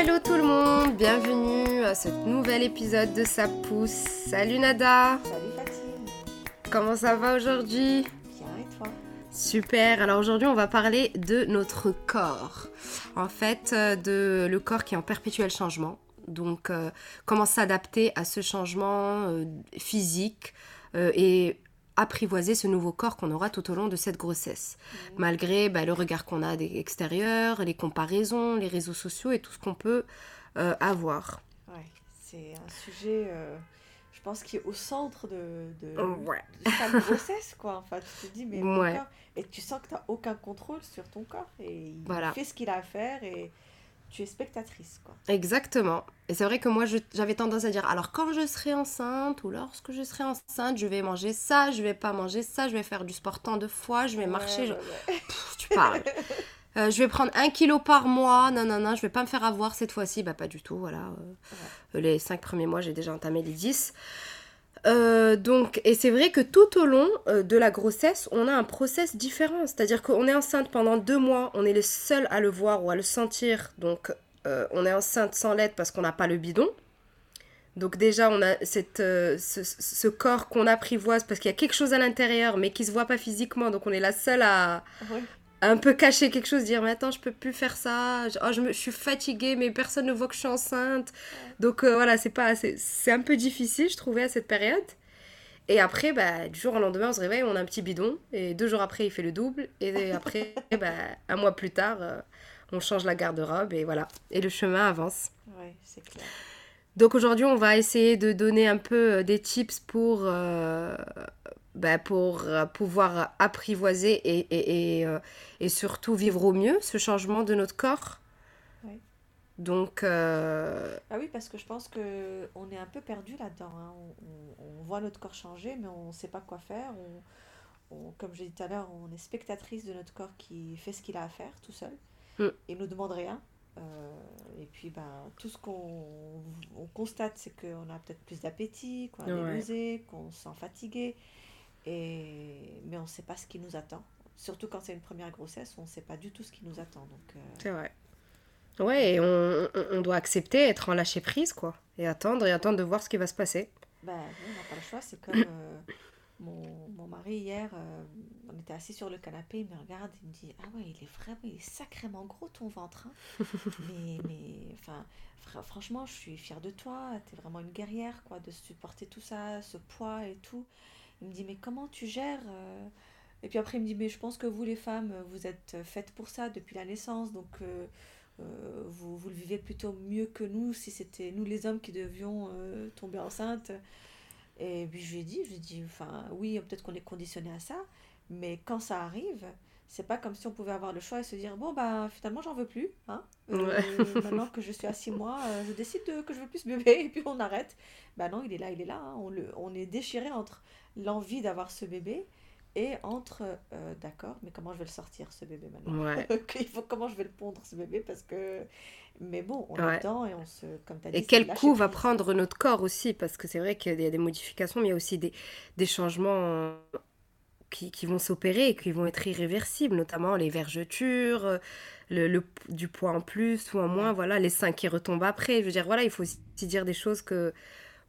Hello, tout le monde, bienvenue à ce nouvel épisode de Ça pousse. Salut Nada, Salut Fatine, comment ça va aujourd'hui? Bien et toi? Super, alors aujourd'hui on va parler de notre corps. En fait, euh, de le corps qui est en perpétuel changement. Donc, euh, comment s'adapter à ce changement euh, physique euh, et apprivoiser ce nouveau corps qu'on aura tout au long de cette grossesse. Malgré bah, le regard qu'on a des extérieurs, les comparaisons, les réseaux sociaux et tout ce qu'on peut euh, avoir. Ouais, c'est un sujet, euh, je pense, qui est au centre de, de, Ouais. de chaque grossesse, quoi. Enfin, tu te dis, mais mon Ouais. corps, et tu sens que tu n'as aucun contrôle sur ton corps, et il Voilà. fait ce qu'il a à faire, et tu es spectatrice, quoi. Exactement. Et c'est vrai que moi, j'avais tendance à dire, alors quand je serai enceinte ou lorsque je serai enceinte, je vais manger ça, je vais pas manger ça, je vais faire du sport tant de fois, je vais marcher. Ouais, je- ouais, ouais. Pff, tu parles. Euh, je vais prendre un kilo par mois, non, non, non, je vais pas me faire avoir cette fois-ci. Bah, pas du tout, voilà. Euh, Les cinq premiers mois, j'ai déjà entamé les 10. Euh, donc, et c'est vrai que tout au long euh, de la grossesse, on a un process différent. C'est-à-dire qu'on est enceinte pendant deux mois, on est les seuls à le voir ou à le sentir. Donc, euh, on est enceinte sans l'aide parce qu'on n'a pas le bidon. Donc déjà, on a cette, ce, corps qu'on apprivoise parce qu'il y a quelque chose à l'intérieur, mais qui se voit pas physiquement. Donc on est la seule à. Un peu cacher quelque chose, dire mais attends, je peux plus faire ça, je, oh, je, me- je suis fatiguée, mais personne ne voit que je suis enceinte. Donc euh, voilà, c'est pas c'est un peu difficile, je trouvais, à cette période. Et après, bah, du jour au lendemain, on se réveille, on a un petit bidon, et deux jours après, il fait le double, et après, bah, un mois plus tard, euh, on change la garde-robe, et voilà. Et le chemin avance. Ouais, c'est clair. Donc aujourd'hui, on va essayer de donner un peu euh, des tips pour, euh, bah, pour euh, pouvoir apprivoiser et, et, et, euh, et surtout vivre au mieux ce changement de notre corps. Ouais. Donc, euh, Ah oui, parce que je pense que on est un peu perdu là-dedans. hein. On, on- on voit notre corps changer, mais on ne sait pas quoi faire. On, on- comme j'ai dit tout à l'heure, on est spectatrice de notre corps qui fait ce qu'il a à faire tout seul Mm. et nous demande rien. Euh, et puis, ben, tout ce qu'on on constate, c'est qu'on a peut-être plus d'appétit, qu'on a Ouais. des nausées, qu'on se sent fatigué, et... mais on ne sait pas ce qui nous attend. Surtout quand c'est une première grossesse, on ne sait pas du tout ce qui nous attend. Donc, euh, c'est vrai. Ouais, et on, doit accepter, être en lâcher prise, quoi. Et attendre, et attendre de voir ce qui va se passer. Ben, on n'a pas le choix. C'est comme euh, mon, mon mari hier, euh, on était assis sur le canapé, il me regarde, il me dit Ah ouais, il est vraiment, il est sacrément gros ton ventre. hein. mais, mais, enfin, fr- franchement, je suis fière de toi. Tu es vraiment une guerrière, quoi, de supporter tout ça, ce poids et tout. Il me dit Mais comment tu gères euh Et puis après, il me dit Mais je pense que vous, les femmes, vous êtes faites pour ça depuis la naissance, donc. euh, euh, vous, vous le vivez plutôt mieux que nous si c'était nous les hommes qui devions euh, tomber enceinte. Et puis je lui ai dit, je lui ai dit, enfin oui, peut-être qu'on est conditionné à ça, mais quand ça arrive, c'est pas comme si on pouvait avoir le choix et se dire, bon bah finalement j'en veux plus, hein. Euh, maintenant que je suis à six mois, euh, je décide de- que je veux plus bébé et puis on arrête. Bah non, il est là, il est là, hein. on, le, on est déchiré entre l'envie d'avoir ce bébé et entre, euh, d'accord, mais comment je vais le sortir ce bébé maintenant Ouais. il faut comment je vais le pondre ce bébé parce que mais bon on Ouais. dedans et on se comme tu as dit Et quel coup va prendre notre corps aussi Parce que c'est vrai qu'il y a des modifications, mais il y a aussi des, des changements qui, qui vont s'opérer et qui vont être irréversibles, notamment les vergetures, le, le- du poids en plus ou en moins, voilà, les seins qui retombent après. Je veux dire, voilà, il faut aussi dire des choses que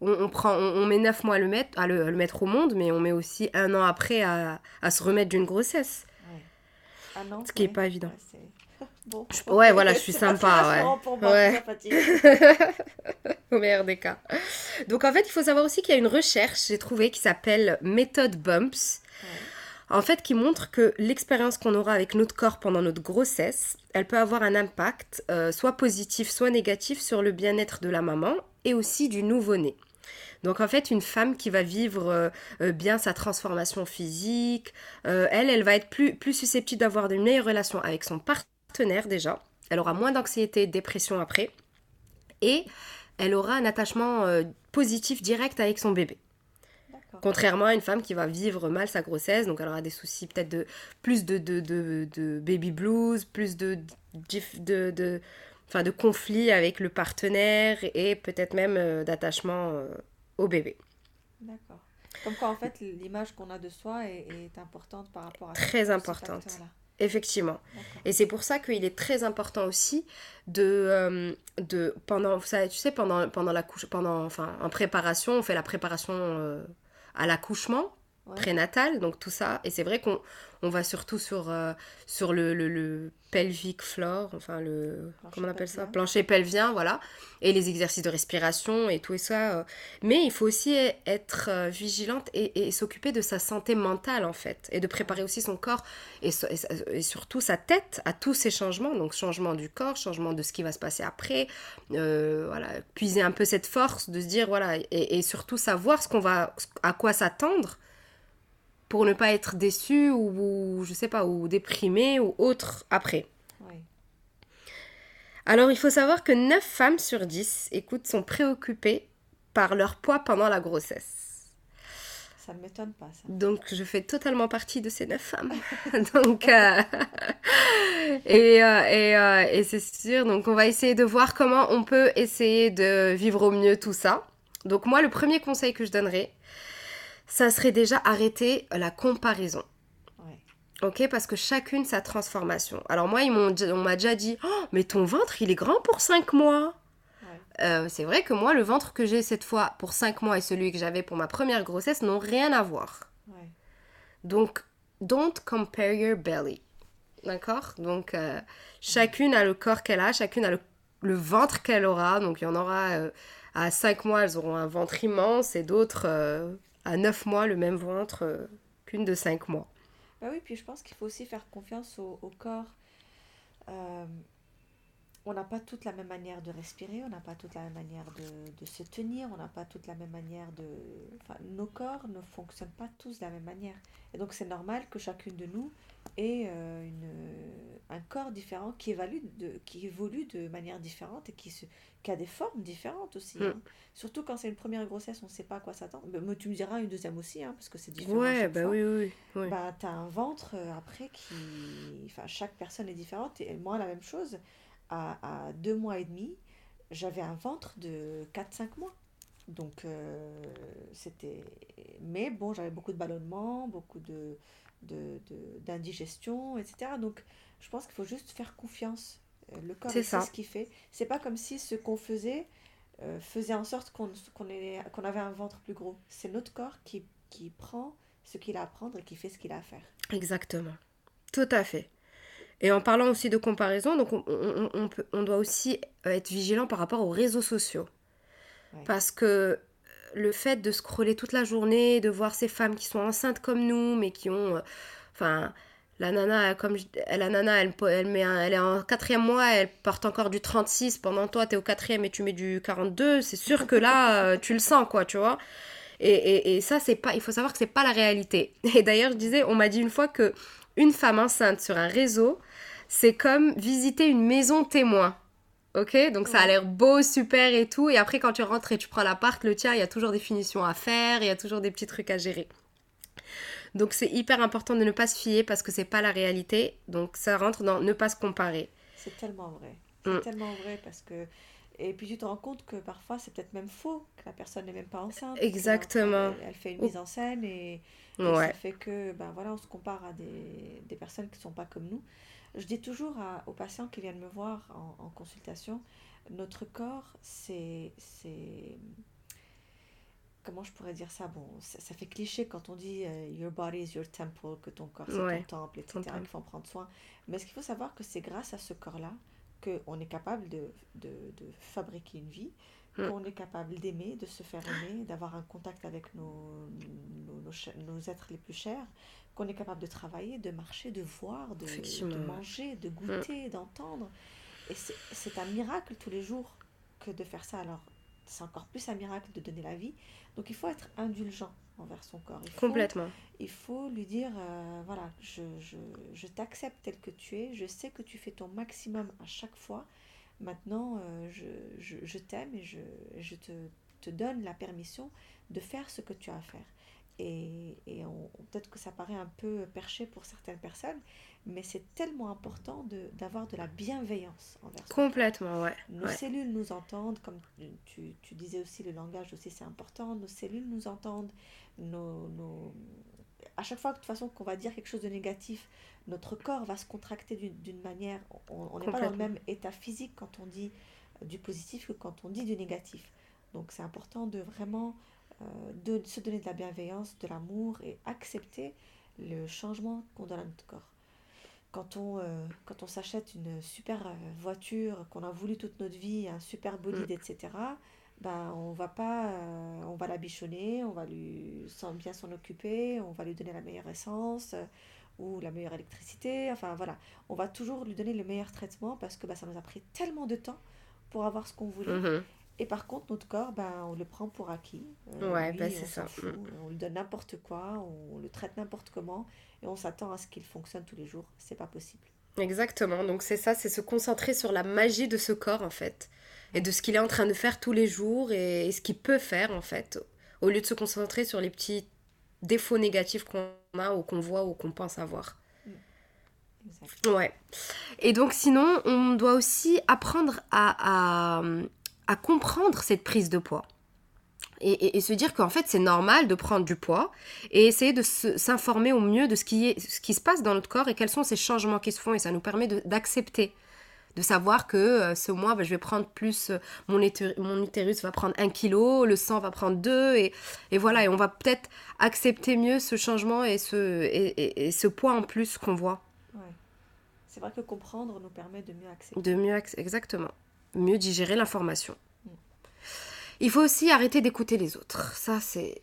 on, on prend, on, on met neuf mois à le, mettre, à le, à le mettre au monde, mais on met aussi un an après à, à se remettre d'une grossesse. Ouais. Ah non, Ce qui est ouais, pas évident. ouais, bon, Je- ouais, voilà, je suis sympa, ouais. pour moi, Ouais. Au meilleur des cas. Donc en fait, il faut savoir aussi qu'il y a une recherche, j'ai trouvé, qui s'appelle Méthode Bumps. En fait, qui montre que l'expérience qu'on aura avec notre corps pendant notre grossesse, elle peut avoir un impact, euh, soit positif, soit négatif, sur le bien-être de la maman et aussi du nouveau-né. Donc en fait, une femme qui va vivre euh, euh, bien sa transformation physique, euh, elle, elle va être plus, plus susceptible d'avoir une meilleure relation avec son partenaire déjà. Elle aura moins d'anxiété, de dépression après. Et elle aura un attachement euh, positif direct avec son bébé. Contrairement à une femme qui va vivre mal sa grossesse, donc elle aura des soucis peut-être de plus de, de, de, de baby blues, plus de, de, de, enfin, de conflits avec le partenaire et peut-être même d'attachement au bébé. D'accord. Comme quoi, en fait, l'image qu'on a de soi est, est importante par rapport à Très importante. Effectivement. Et c'est pour ça qu'il est très important aussi de, euh, de pendant, ça, tu sais, pendant, pendant la couche, pendant, enfin, en préparation, on fait la préparation euh, à l'accouchement prénatal, donc tout ça. Et c'est vrai qu'on on va surtout sur, euh, sur le, le, le, pelvic floor, enfin le... comment on appelle ça? Plancher pelvien, voilà. Et les exercices de respiration et tout et ça. Euh. Mais il faut aussi être euh, vigilante et, et s'occuper de sa santé mentale, en fait. Et de préparer aussi son corps et, et, surtout sa tête à tous ces changements. Donc changement du corps, changement de ce qui va se passer après. voilà, puiser un peu cette force de se dire, voilà, et, surtout savoir ce qu'on va, à quoi s'attendre pour ne pas être déçu ou, je sais pas ou déprimé ou autre après. Alors il faut savoir que 9 femmes sur 10 écoute sont préoccupées par leur poids pendant la grossesse. Ça ne m'étonne pas ça. Donc je fais totalement partie de ces 9 femmes. donc euh, et, euh, et, euh, et c'est sûr donc on va essayer de voir comment on peut essayer de vivre au mieux tout ça. Donc moi le premier conseil que je donnerais ça serait déjà arrêter la comparaison. Ok, parce que chacune sa transformation. Alors moi, ils m'ont, on m'a déjà dit, oh, mais ton ventre, il est grand pour 5 mois. Euh, c'est vrai que moi, le ventre que j'ai cette fois pour 5 mois et celui que j'avais pour ma première grossesse n'ont rien à voir. Donc, don't compare your belly. D'accord? Donc, euh, chacune a le corps qu'elle a, chacune a le, ventre qu'elle aura. Donc, il y en aura euh, à 5 mois, elles auront un ventre immense et d'autres à 9 mois le même ventre euh, qu'une de 5 mois. Bah oui, puis je pense qu'il faut aussi faire confiance au, corps. Euh, on n'a pas toute la même manière de respirer, on n'a pas toute la même manière de, de se tenir, on n'a pas toute la même manière de... Enfin, nos corps ne fonctionnent pas tous de la même manière. Et donc c'est normal que chacune de nous ait euh, une, un corps différent qui évolue, de, qui évolue de manière différente et qui, se, qui a des formes différentes aussi. Mm. Hein. Surtout quand c'est une première grossesse, on ne sait pas à quoi s'attendre. Mais tu me diras une deuxième aussi, hein, parce que c'est différent. Ouais, bah oui, oui. oui. Bah, tu as un ventre euh, après qui... Enfin, chaque personne est différente. Et moi, la même chose à, deux mois et demi, j'avais un ventre de 4-5 mois. Donc, euh, c'était. Mais bon, j'avais beaucoup de ballonnements, beaucoup de, d'indigestion, etc. Donc, je pense qu'il faut juste faire confiance. Euh, le corps c'est ce qu'il fait. C'est pas comme si ce qu'on faisait euh, faisait en sorte qu'on, qu'on, qu'on avait un ventre plus gros. C'est notre corps qui, qui prend ce qu'il a à prendre et qui fait ce qu'il a à faire. Exactement. Tout à fait. Et en parlant aussi de comparaison, donc on, peut, on doit aussi euh, être vigilant par rapport aux réseaux sociaux. Parce que le fait de scroller toute la journée, de voir ces femmes qui sont enceintes comme nous, mais qui ont... Euh, enfin, la nana, comme la nana, elle, elle, met elle est en quatrième mois, elle porte encore du 36. Pendant toi, tu es au quatrième et tu mets du 42. C'est sûr que là, euh, tu le sens, quoi, tu vois. Et, et, et ça, c'est pas... Il faut savoir que c'est pas la réalité. Et d'ailleurs, je disais, on m'a dit une fois que une femme enceinte sur un réseau, c'est comme visiter une maison témoin. Ok? Donc ça a l'air beau, super et tout. Et après, quand tu rentres et tu prends l'appart, le tien, il y a toujours des finitions à faire, il y a toujours des petits trucs à gérer. Donc c'est hyper important de ne pas se fier parce que c'est pas la réalité. Donc ça rentre dans ne pas se comparer. C'est tellement vrai. C'est mm. tellement vrai parce que. Et puis tu te rends compte que parfois c'est peut-être même faux, que la personne n'est même pas enceinte. Exactement. Elle, fait une mise en scène et, ça fait que ben voilà, on se compare à des, des personnes qui ne sont pas comme nous. Je dis toujours aux patients qui viennent me voir en, consultation, notre corps, c'est... Comment je pourrais dire ça? Bon, ça, fait cliché quand on dit euh, Your body is your temple, que ton corps c'est ton temple, etc., qu'il faut en prendre soin. Mais ce qu'il faut savoir que c'est grâce à ce corps-là qu'on est capable de, de, de, fabriquer une vie, mm. qu'on est capable d'aimer, de se faire aimer, d'avoir un contact avec nos, nos, nos, nos, êtres les plus chers, qu'on est capable de travailler, de marcher, de voir, de, de manger, de goûter, d'entendre. Et c'est un miracle tous les jours que de faire ça. Alors, c'est encore plus un miracle de donner la vie. Donc, il faut être indulgent envers son corps. Il faut, Complètement. Il faut lui dire, euh, voilà, je, je, je t'accepte tel que tu es, je sais que tu fais ton maximum à chaque fois. Maintenant, euh, je, je t'aime et je, je te, te donne la permission de faire ce que tu as à faire. Et, et peut-être que ça paraît un peu perché pour certaines personnes, mais c'est tellement important d'avoir de, la bienveillance envers Complètement, ouais. Nos cellules nous entendent, comme tu, tu, disais aussi, le langage aussi c'est important. Nos cellules nous entendent. Nos, nos... à chaque fois de toute façon qu'on va dire quelque chose de négatif, notre corps va se contracter d'une manière. On n'est pas dans le même état physique quand on dit du positif que quand on dit du négatif. Donc c'est important de vraiment de se donner de la bienveillance, de l'amour et accepter le changement qu'on donne à notre corps. Quand on, euh, quand on s'achète une super euh, voiture qu'on a voulu toute notre vie, un super bolide, etc., ben, on va pas, on va la bichonner, on va lui bien s'en occuper, on va lui donner la meilleure essence ou la meilleure électricité, enfin voilà, on va toujours lui donner le meilleur traitement parce que ben, ça nous a pris tellement de temps pour avoir ce qu'on voulait. Mm-hmm. Et par contre, notre corps, ben, on le prend pour acquis. Euh, ouais, ben, c'est ça. Mm. On lui donne n'importe quoi, on le traite n'importe comment, et on s'attend à ce qu'il fonctionne tous les jours. C'est pas possible. Exactement. Donc c'est ça, c'est se concentrer sur la magie de ce corps en fait, et de ce qu'il est en train de faire tous les jours et, ce qu'il peut faire en fait, au lieu de se concentrer sur les petits défauts négatifs qu'on a ou qu'on voit ou qu'on pense avoir. Mm. Ouais. Et donc sinon, on doit aussi apprendre à, à comprendre cette prise de poids. Et, se dire qu'en fait c'est normal de prendre du poids et essayer de s'informer au mieux de ce qui, est, ce qui se passe dans notre corps et quels sont ces changements qui se font et ça nous permet d'accepter. De, savoir que euh, ce mois, bah, je vais prendre plus, euh, mon, mon, utérus va prendre un kilo, le sang va prendre deux, et, et voilà, et on va peut-être accepter mieux ce changement et ce, et, ce poids en plus qu'on voit. C'est vrai que comprendre nous permet de mieux accepter. De mieux, exactement mieux digérer l'information. Il faut aussi arrêter d'écouter les autres. Ça, c'est.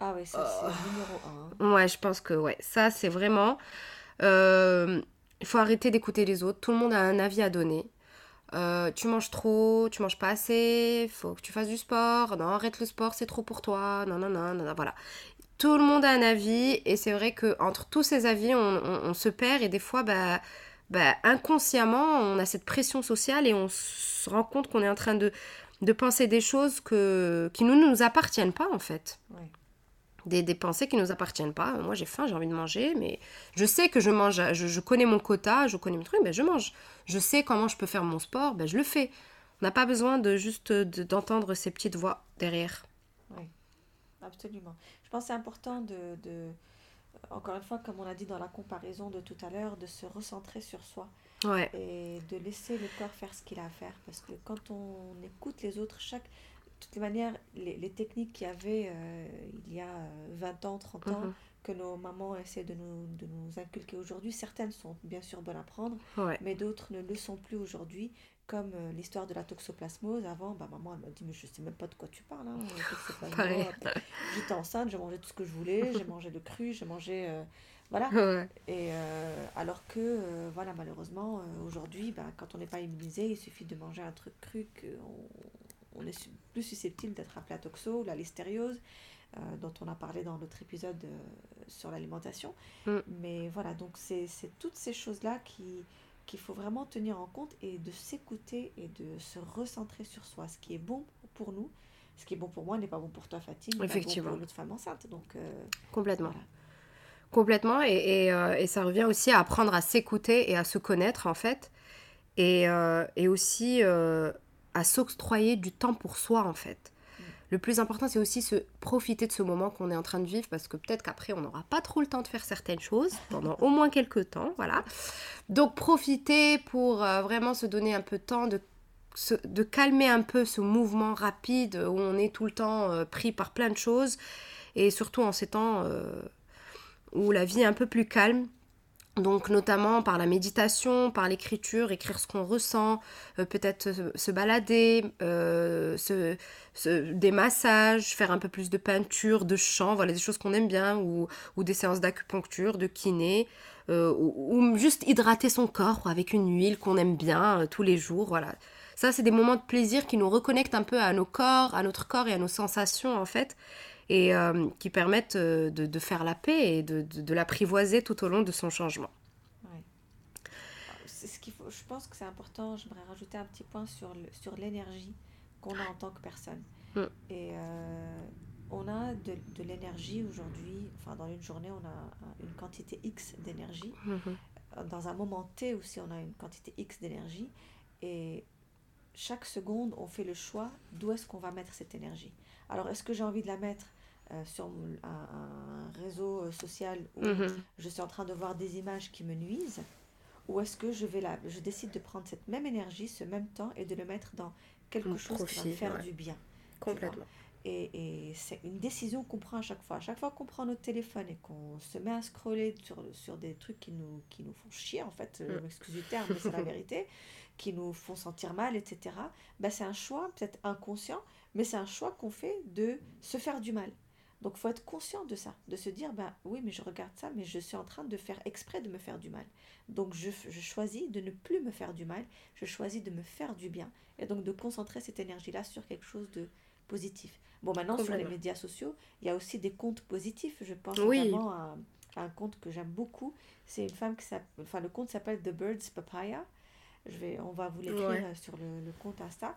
Ah oui, ça, c'est oh. numéro un. Ouais, je pense que, ouais, ça, c'est vraiment. Euh, il faut arrêter d'écouter les autres. Tout le monde a un avis à donner. Euh, tu manges trop, tu manges pas assez, faut que tu fasses du sport. Non, arrête le sport, c'est trop pour toi. Non, non, non, non, voilà. Tout le monde a un avis et c'est vrai que entre tous ces avis, on, se perd et des fois, bah, bah, inconsciemment, on a cette pression sociale et on se rend compte qu'on est en train de, de penser des choses que, qui ne nous, appartiennent pas, en fait. Des, des, pensées qui ne nous appartiennent pas. Moi, j'ai faim, j'ai envie de manger, mais je sais que je mange, je, connais mon quota, je connais mes trucs, ben, je mange. Je sais comment je peux faire mon sport, ben, je le fais. On n'a pas besoin de juste d'entendre ces petites voix derrière. Oui, absolument. Je pense que c'est important de encore une fois, comme on a dit dans la comparaison de tout à l'heure, de se recentrer sur soi. Et de laisser le corps faire ce qu'il a à faire. Parce que quand on écoute les autres, chaque. De toutes les manières, les, techniques qu'il y avait euh, il y a 20 ans, 30 ans, mhm. que nos mamans essaient de nous, de nous inculquer aujourd'hui, certaines sont bien sûr bonnes à prendre, mais d'autres ne le sont plus aujourd'hui comme euh, l'histoire de la toxoplasmose. Avant, bah, maman, elle m'a dit, mais je sais même pas de quoi tu parles. Hein, J'étais enceinte, j'ai mangé tout ce que je voulais, j'ai mangé le cru, j'ai mangé... Euh, voilà. Et euh, alors que, voilà, malheureusement, aujourd'hui, bah, quand on n'est pas immunisé, il suffit de manger un truc cru qu'on on est plus susceptible d'être appelé à toxo, la listériose, dont on a parlé dans notre épisode sur l'alimentation. Mm. Mais voilà, donc c'est toutes ces choses-là qui qu'il faut vraiment tenir en compte et de s'écouter et de se recentrer sur soi. Ce qui est bon pour nous, ce qui est bon pour moi n'est pas bon pour toi, Fatine, Effectivement. Pas bon pour l'autre femme enceinte. Donc, euh, Complètement. Complètement. Et, euh, et, ça revient aussi à apprendre à s'écouter et à se connaître, en fait. Et, euh, et aussi à s'octroyer du temps pour soi, en fait le plus important, c'est aussi se profiter de ce moment qu'on est en train de vivre parce que peut-être qu'après, on n'aura pas trop le temps de faire certaines choses pendant au moins quelques temps. Voilà. Donc, profiter pour euh, vraiment se donner un peu de temps de, calmer un peu ce mouvement rapide où on est tout le temps euh, pris par plein de choses et surtout en ces temps euh, où la vie est un peu plus calme donc notamment par la méditation, par l'écriture, écrire ce qu'on ressent, euh, peut-être se, balader, euh, des massages, faire un peu plus de peinture, de chant, voilà des choses qu'on aime bien, ou, des séances d'acupuncture, de kiné, euh, ou, juste hydrater son corps avec une huile qu'on aime bien tous les jours, voilà. Ça, c'est des moments de plaisir qui nous reconnectent un peu à nos corps, à notre corps et à nos sensations en fait et euh, qui permettent euh, de, faire la paix et de, de, l'apprivoiser tout au long de son changement. Ce qu'il faut, je pense que c'est important, j'aimerais rajouter un petit point sur, le, sur l'énergie qu'on a en tant que personne. Mm. Et euh, on a de, de l'énergie aujourd'hui, enfin dans une journée, on a une quantité X d'énergie. Mm-hmm. Dans un moment T aussi, on a une quantité X d'énergie. Et chaque seconde, on fait le choix d'où est-ce qu'on va mettre cette énergie. Alors, est-ce que j'ai envie de la mettre euh, sur un, un réseau euh, social où Mhm. je suis en train de voir des images qui me nuisent ou est-ce que je vais là, je décide de prendre cette même énergie, ce même temps et de le mettre dans quelque chose qui va faire ouais. du bien. Complètement. Et, et c'est une décision qu'on prend à chaque fois. À chaque fois qu'on prend notre téléphone et qu'on se met à scroller sur, sur des trucs qui nous, qui nous font chier, en fait, euh, Mm. excuse du terme, mais c'est la vérité, qui nous font sentir mal, etc., ben, c'est un choix peut-être inconscient, mais c'est un choix qu'on fait de se faire du mal. Donc, il faut être conscient de ça, de se dire, ben oui, mais je regarde ça, mais je suis en train de faire exprès de me faire du mal. Donc, je, je choisis de ne plus me faire du mal, je choisis de me faire du bien, et donc de concentrer cette énergie-là sur quelque chose de positif. Bon, maintenant, sur les médias sociaux, il y a aussi des comptes positifs. Je pense Oui. notamment à, à un compte que j'aime beaucoup. C'est une femme qui s'appelle... Enfin, le compte s'appelle The Birds Papaya. Je vais, on va vous l'écrire Ouais. euh, sur le, le compte Insta.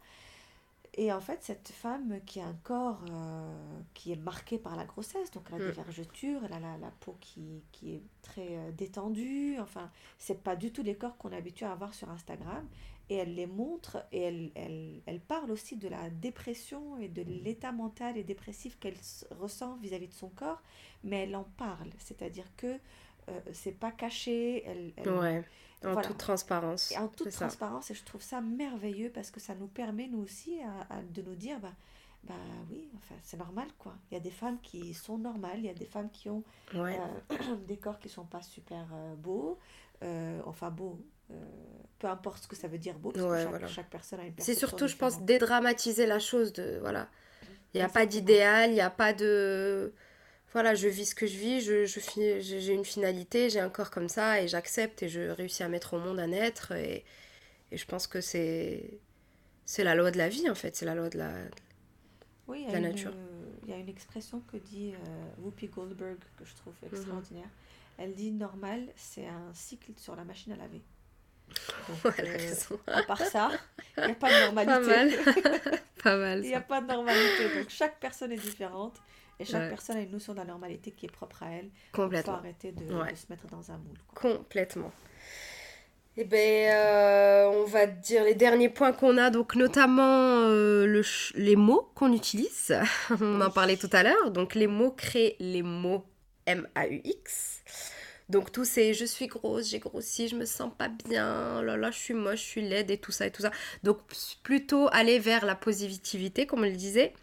Et en fait, cette femme qui a un corps euh, qui est marqué par la grossesse, donc elle a des Mm. vergetures, elle a la, la peau qui, qui est très euh, détendue, enfin, c'est pas du tout les corps qu'on est habitué à avoir sur Instagram. Et elle les montre et elle, elle, elle parle aussi de la dépression et de l'état mental et dépressif qu'elle ressent vis-à-vis de son corps, mais elle en parle, c'est-à-dire que euh, c'est pas caché, elle, elle- Ouais. En voilà. toute transparence. et en toute ça. transparence, et je trouve ça merveilleux parce que ça nous permet, nous aussi, à- à- de nous dire, bah, bah oui, enfin, c'est normal, quoi. Il y a des femmes qui sont normales, il y a des femmes qui ont Ouais. euh, des corps qui sont pas super euh, beaux, euh, enfin beaux, peu importe ce que ça veut dire beau, parce Ouais, que chaque, voilà. chaque personne a une C'est surtout, je pense, dédramatiser la chose. De, voilà. Il n'y a pas d'idéal, il n'y a pas de... Voilà, je vis ce que je vis, je, je j'ai j'ai une finalité, j'ai un corps comme ça et j'accepte et je réussis à mettre au monde un être. Et, et je pense que c'est c'est la loi de la vie, en fait. C'est la loi de la... Oui, la une, nature. il y a une expression que dit euh, Whoopi Goldberg que je trouve Mhm. extraordinaire. Elle dit normal, c'est un cycle sur la machine à laver. Donc, Ouais, euh, raison. à part ça, il n'y a pas de normalité. Pas mal, Il n'y a pas de normalité. Donc chaque personne est différente et chaque Ouais. personne a une notion de la normalité qui est propre à elle. Il faut Complètement. arrêter de, Ouais. de se mettre dans un moule. quoi. Complètement. Eh ben, euh, on va dire les derniers points qu'on a, donc notamment euh, le les mots qu'on utilise. on en parlait tout à l'heure. Donc les mots créent les mots M-A-U-X. Donc tous ces je suis grosse, j'ai grossi, je me sens pas bien, oh là là, je suis moche, je suis laide et tout ça et tout ça. Donc plutôt aller vers la positivité, comme on le disait.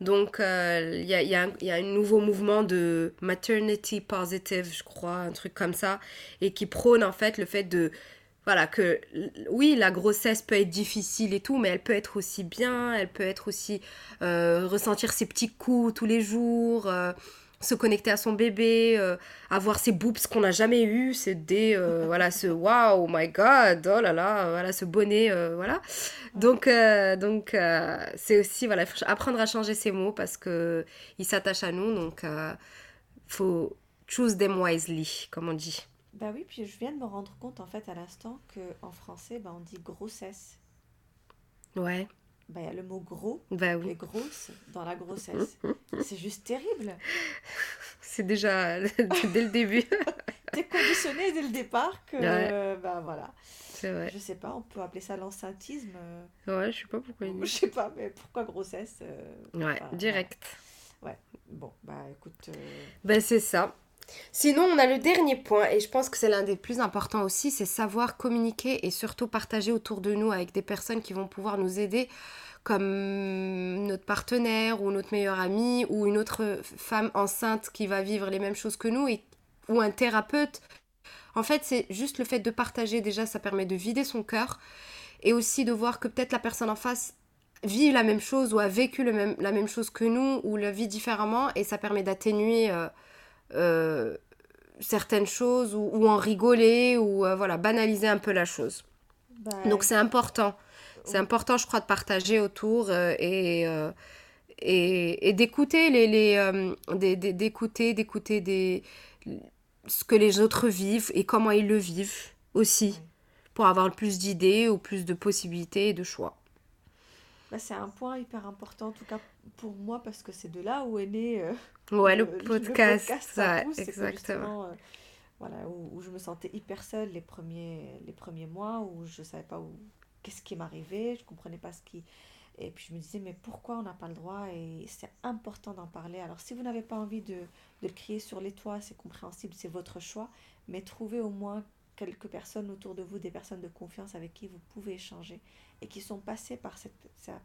Donc euh, il y a, un- nouveau mouvement de maternity positive, je crois, un truc comme ça, et qui prône en fait le fait de voilà que oui la grossesse peut être difficile et tout mais elle peut être aussi bien elle peut être aussi euh, ressentir ses petits coups tous les jours euh, se connecter à son bébé euh, avoir ses boobs qu'on n'a jamais eu c'est des euh, voilà ce wow oh my god oh là là voilà ce bonnet euh, voilà. Donc euh, donc c'est aussi voilà faut apprendre à changer ses mots parce que ils s'attachent à nous donc faut choose them wisely comme on dit. Bah oui, puis je viens de me rendre compte en fait à l'instant qu'en français, bah, on dit grossesse. ouais Bah, il y a le mot gros bah oui et grosse dans la grossesse. C'est juste terrible. C'est déjà dès le début. T'es conditionné dès le départ que, Ouais. euh, bah voilà. C'est vrai. Je sais pas, on peut appeler ça l'enceintisme. euh, Ouais, je sais pas pourquoi il je sais pas, mais pourquoi grossesse euh, Ouais, bah, direct. Bon, bah écoute, euh, Ben c'est ça. Sinon, on a le dernier point, et je pense que c'est l'un des plus importants aussi, c'est savoir communiquer et surtout partager autour de nous avec des personnes qui vont pouvoir nous aider, comme notre partenaire ou notre meilleure amie ou une autre femme enceinte qui va vivre les mêmes choses que nous, et, ou un thérapeute. En fait, c'est juste le fait de partager, déjà, ça permet de vider son cœur, et aussi de voir que peut-être la personne en face vit la même chose ou a vécu le même, la même chose que nous ou la vit différemment et ça permet d'atténuer euh, euh, certaines choses ou, ou en rigoler ou euh, voilà banaliser un peu la chose. bah, Donc c'est important. C'est important, je crois, de partager autour euh, et, et, et d'écouter les, d'écouter d'écouter des ce que les autres vivent et comment ils le vivent aussi pour avoir plus d'idées ou plus de possibilités et de choix. Bah, c'est un point hyper important, en tout cas pour moi, parce que c'est de là où est né euh, Ouais, le, le podcast, ça ouais, pousse, c'est que exactement. euh, voilà, où, où je me sentais hyper seule les premiers, les premiers mois, où je savais pas où, qu'est-ce qui m'arrivait, je comprenais pas ce qui... Et puis je me disais, mais pourquoi on n'a pas le droit Et c'est important d'en parler. Alors si vous n'avez pas envie de, de le crier sur les toits, c'est compréhensible, c'est votre choix. Mais trouvez au moins quelques personnes autour de vous, des personnes de confiance avec qui vous pouvez échanger et qui sont passées par cette,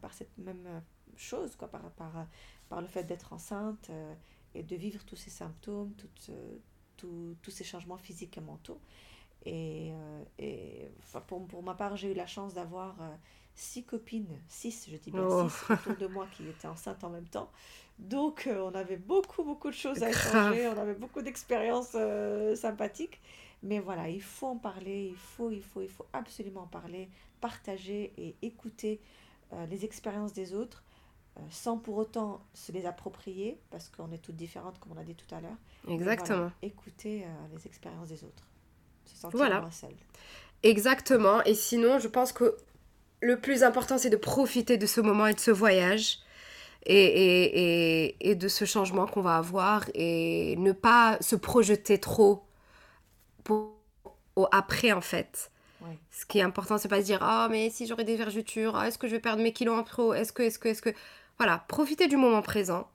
par cette même euh, chose, quoi, par, par, par le fait d'être enceinte euh, et de vivre tous ces symptômes, toutes, tous ces changements physiques et mentaux. Et, euh, et pour, pour, ma part, j'ai eu la chance d'avoir euh, six copines, six, je dis bien oh. six, autour de moi qui étaient enceintes en même temps. Donc, euh, on avait beaucoup, beaucoup de choses à échanger, on avait beaucoup d'expériences sympathiques. Mais voilà, il faut en parler, il faut, il faut, il faut absolument en parler, partager et écouter les expériences des autres sans pour autant se les approprier, parce qu'on est toutes différentes, comme on a dit tout à l'heure. Exactement. écouter les expériences des autres voilà. Exactement. Et sinon, je pense que le plus important, c'est de profiter de ce moment et de ce voyage. Et, et, de ce changement qu'on va avoir et ne pas se projeter trop pour, au après en fait. Ce qui est important, c'est pas se dire ah mais si j'aurais des vergetures, ah, est-ce que je vais perdre mes kilos en pro, est-ce que, est-ce que, est-ce que, voilà, profiter du moment présent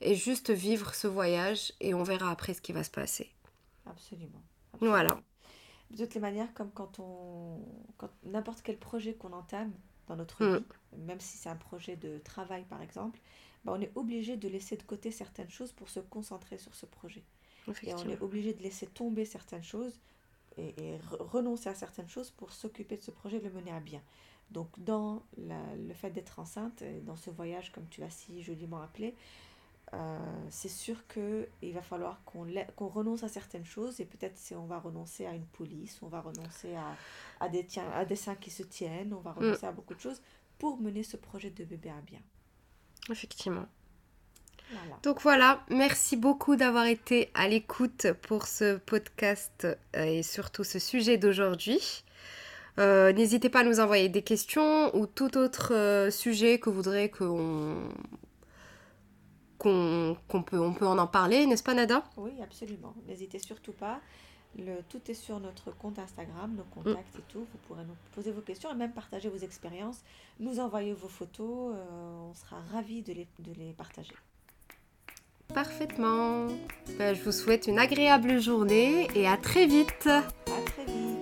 et juste vivre ce voyage et on verra après ce qui va se passer. Absolument. Voilà de toutes les manières, comme quand on. Quand n'importe quel projet qu'on entame dans notre mm. vie, même si c'est un projet de travail par exemple, bah, on est obligé de laisser de côté certaines choses pour se concentrer sur ce projet. Et on est obligé de laisser tomber certaines choses et, renoncer à certaines choses pour s'occuper de ce projet et le mener à bien. Donc, dans le fait d'être enceinte, dans ce voyage, comme tu l'as si joliment appelé, euh, c'est sûr qu'il va falloir qu'on renonce à certaines choses et peut-être si on va renoncer à une police, on va renoncer à, à, des, à des seins qui se tiennent, on va mm. renoncer à beaucoup de choses pour mener ce projet de bébé à bien. Effectivement. Donc voilà, merci beaucoup d'avoir été à l'écoute pour ce podcast euh, et surtout ce sujet d'aujourd'hui. Euh, n'hésitez pas à nous envoyer des questions ou tout autre sujet que vous voudrez qu'on qu'on peut, on peut en parler, n'est-ce pas Nada? Oui, absolument. N'hésitez surtout pas. Le, tout est sur notre compte Instagram, nos contacts et tout. Vous pourrez nous poser vos questions et même partager vos expériences, nous envoyer vos photos. Euh, on sera ravis de les, de les partager. Parfaitement. Ben, je vous souhaite une agréable journée et à très vite. À très vite.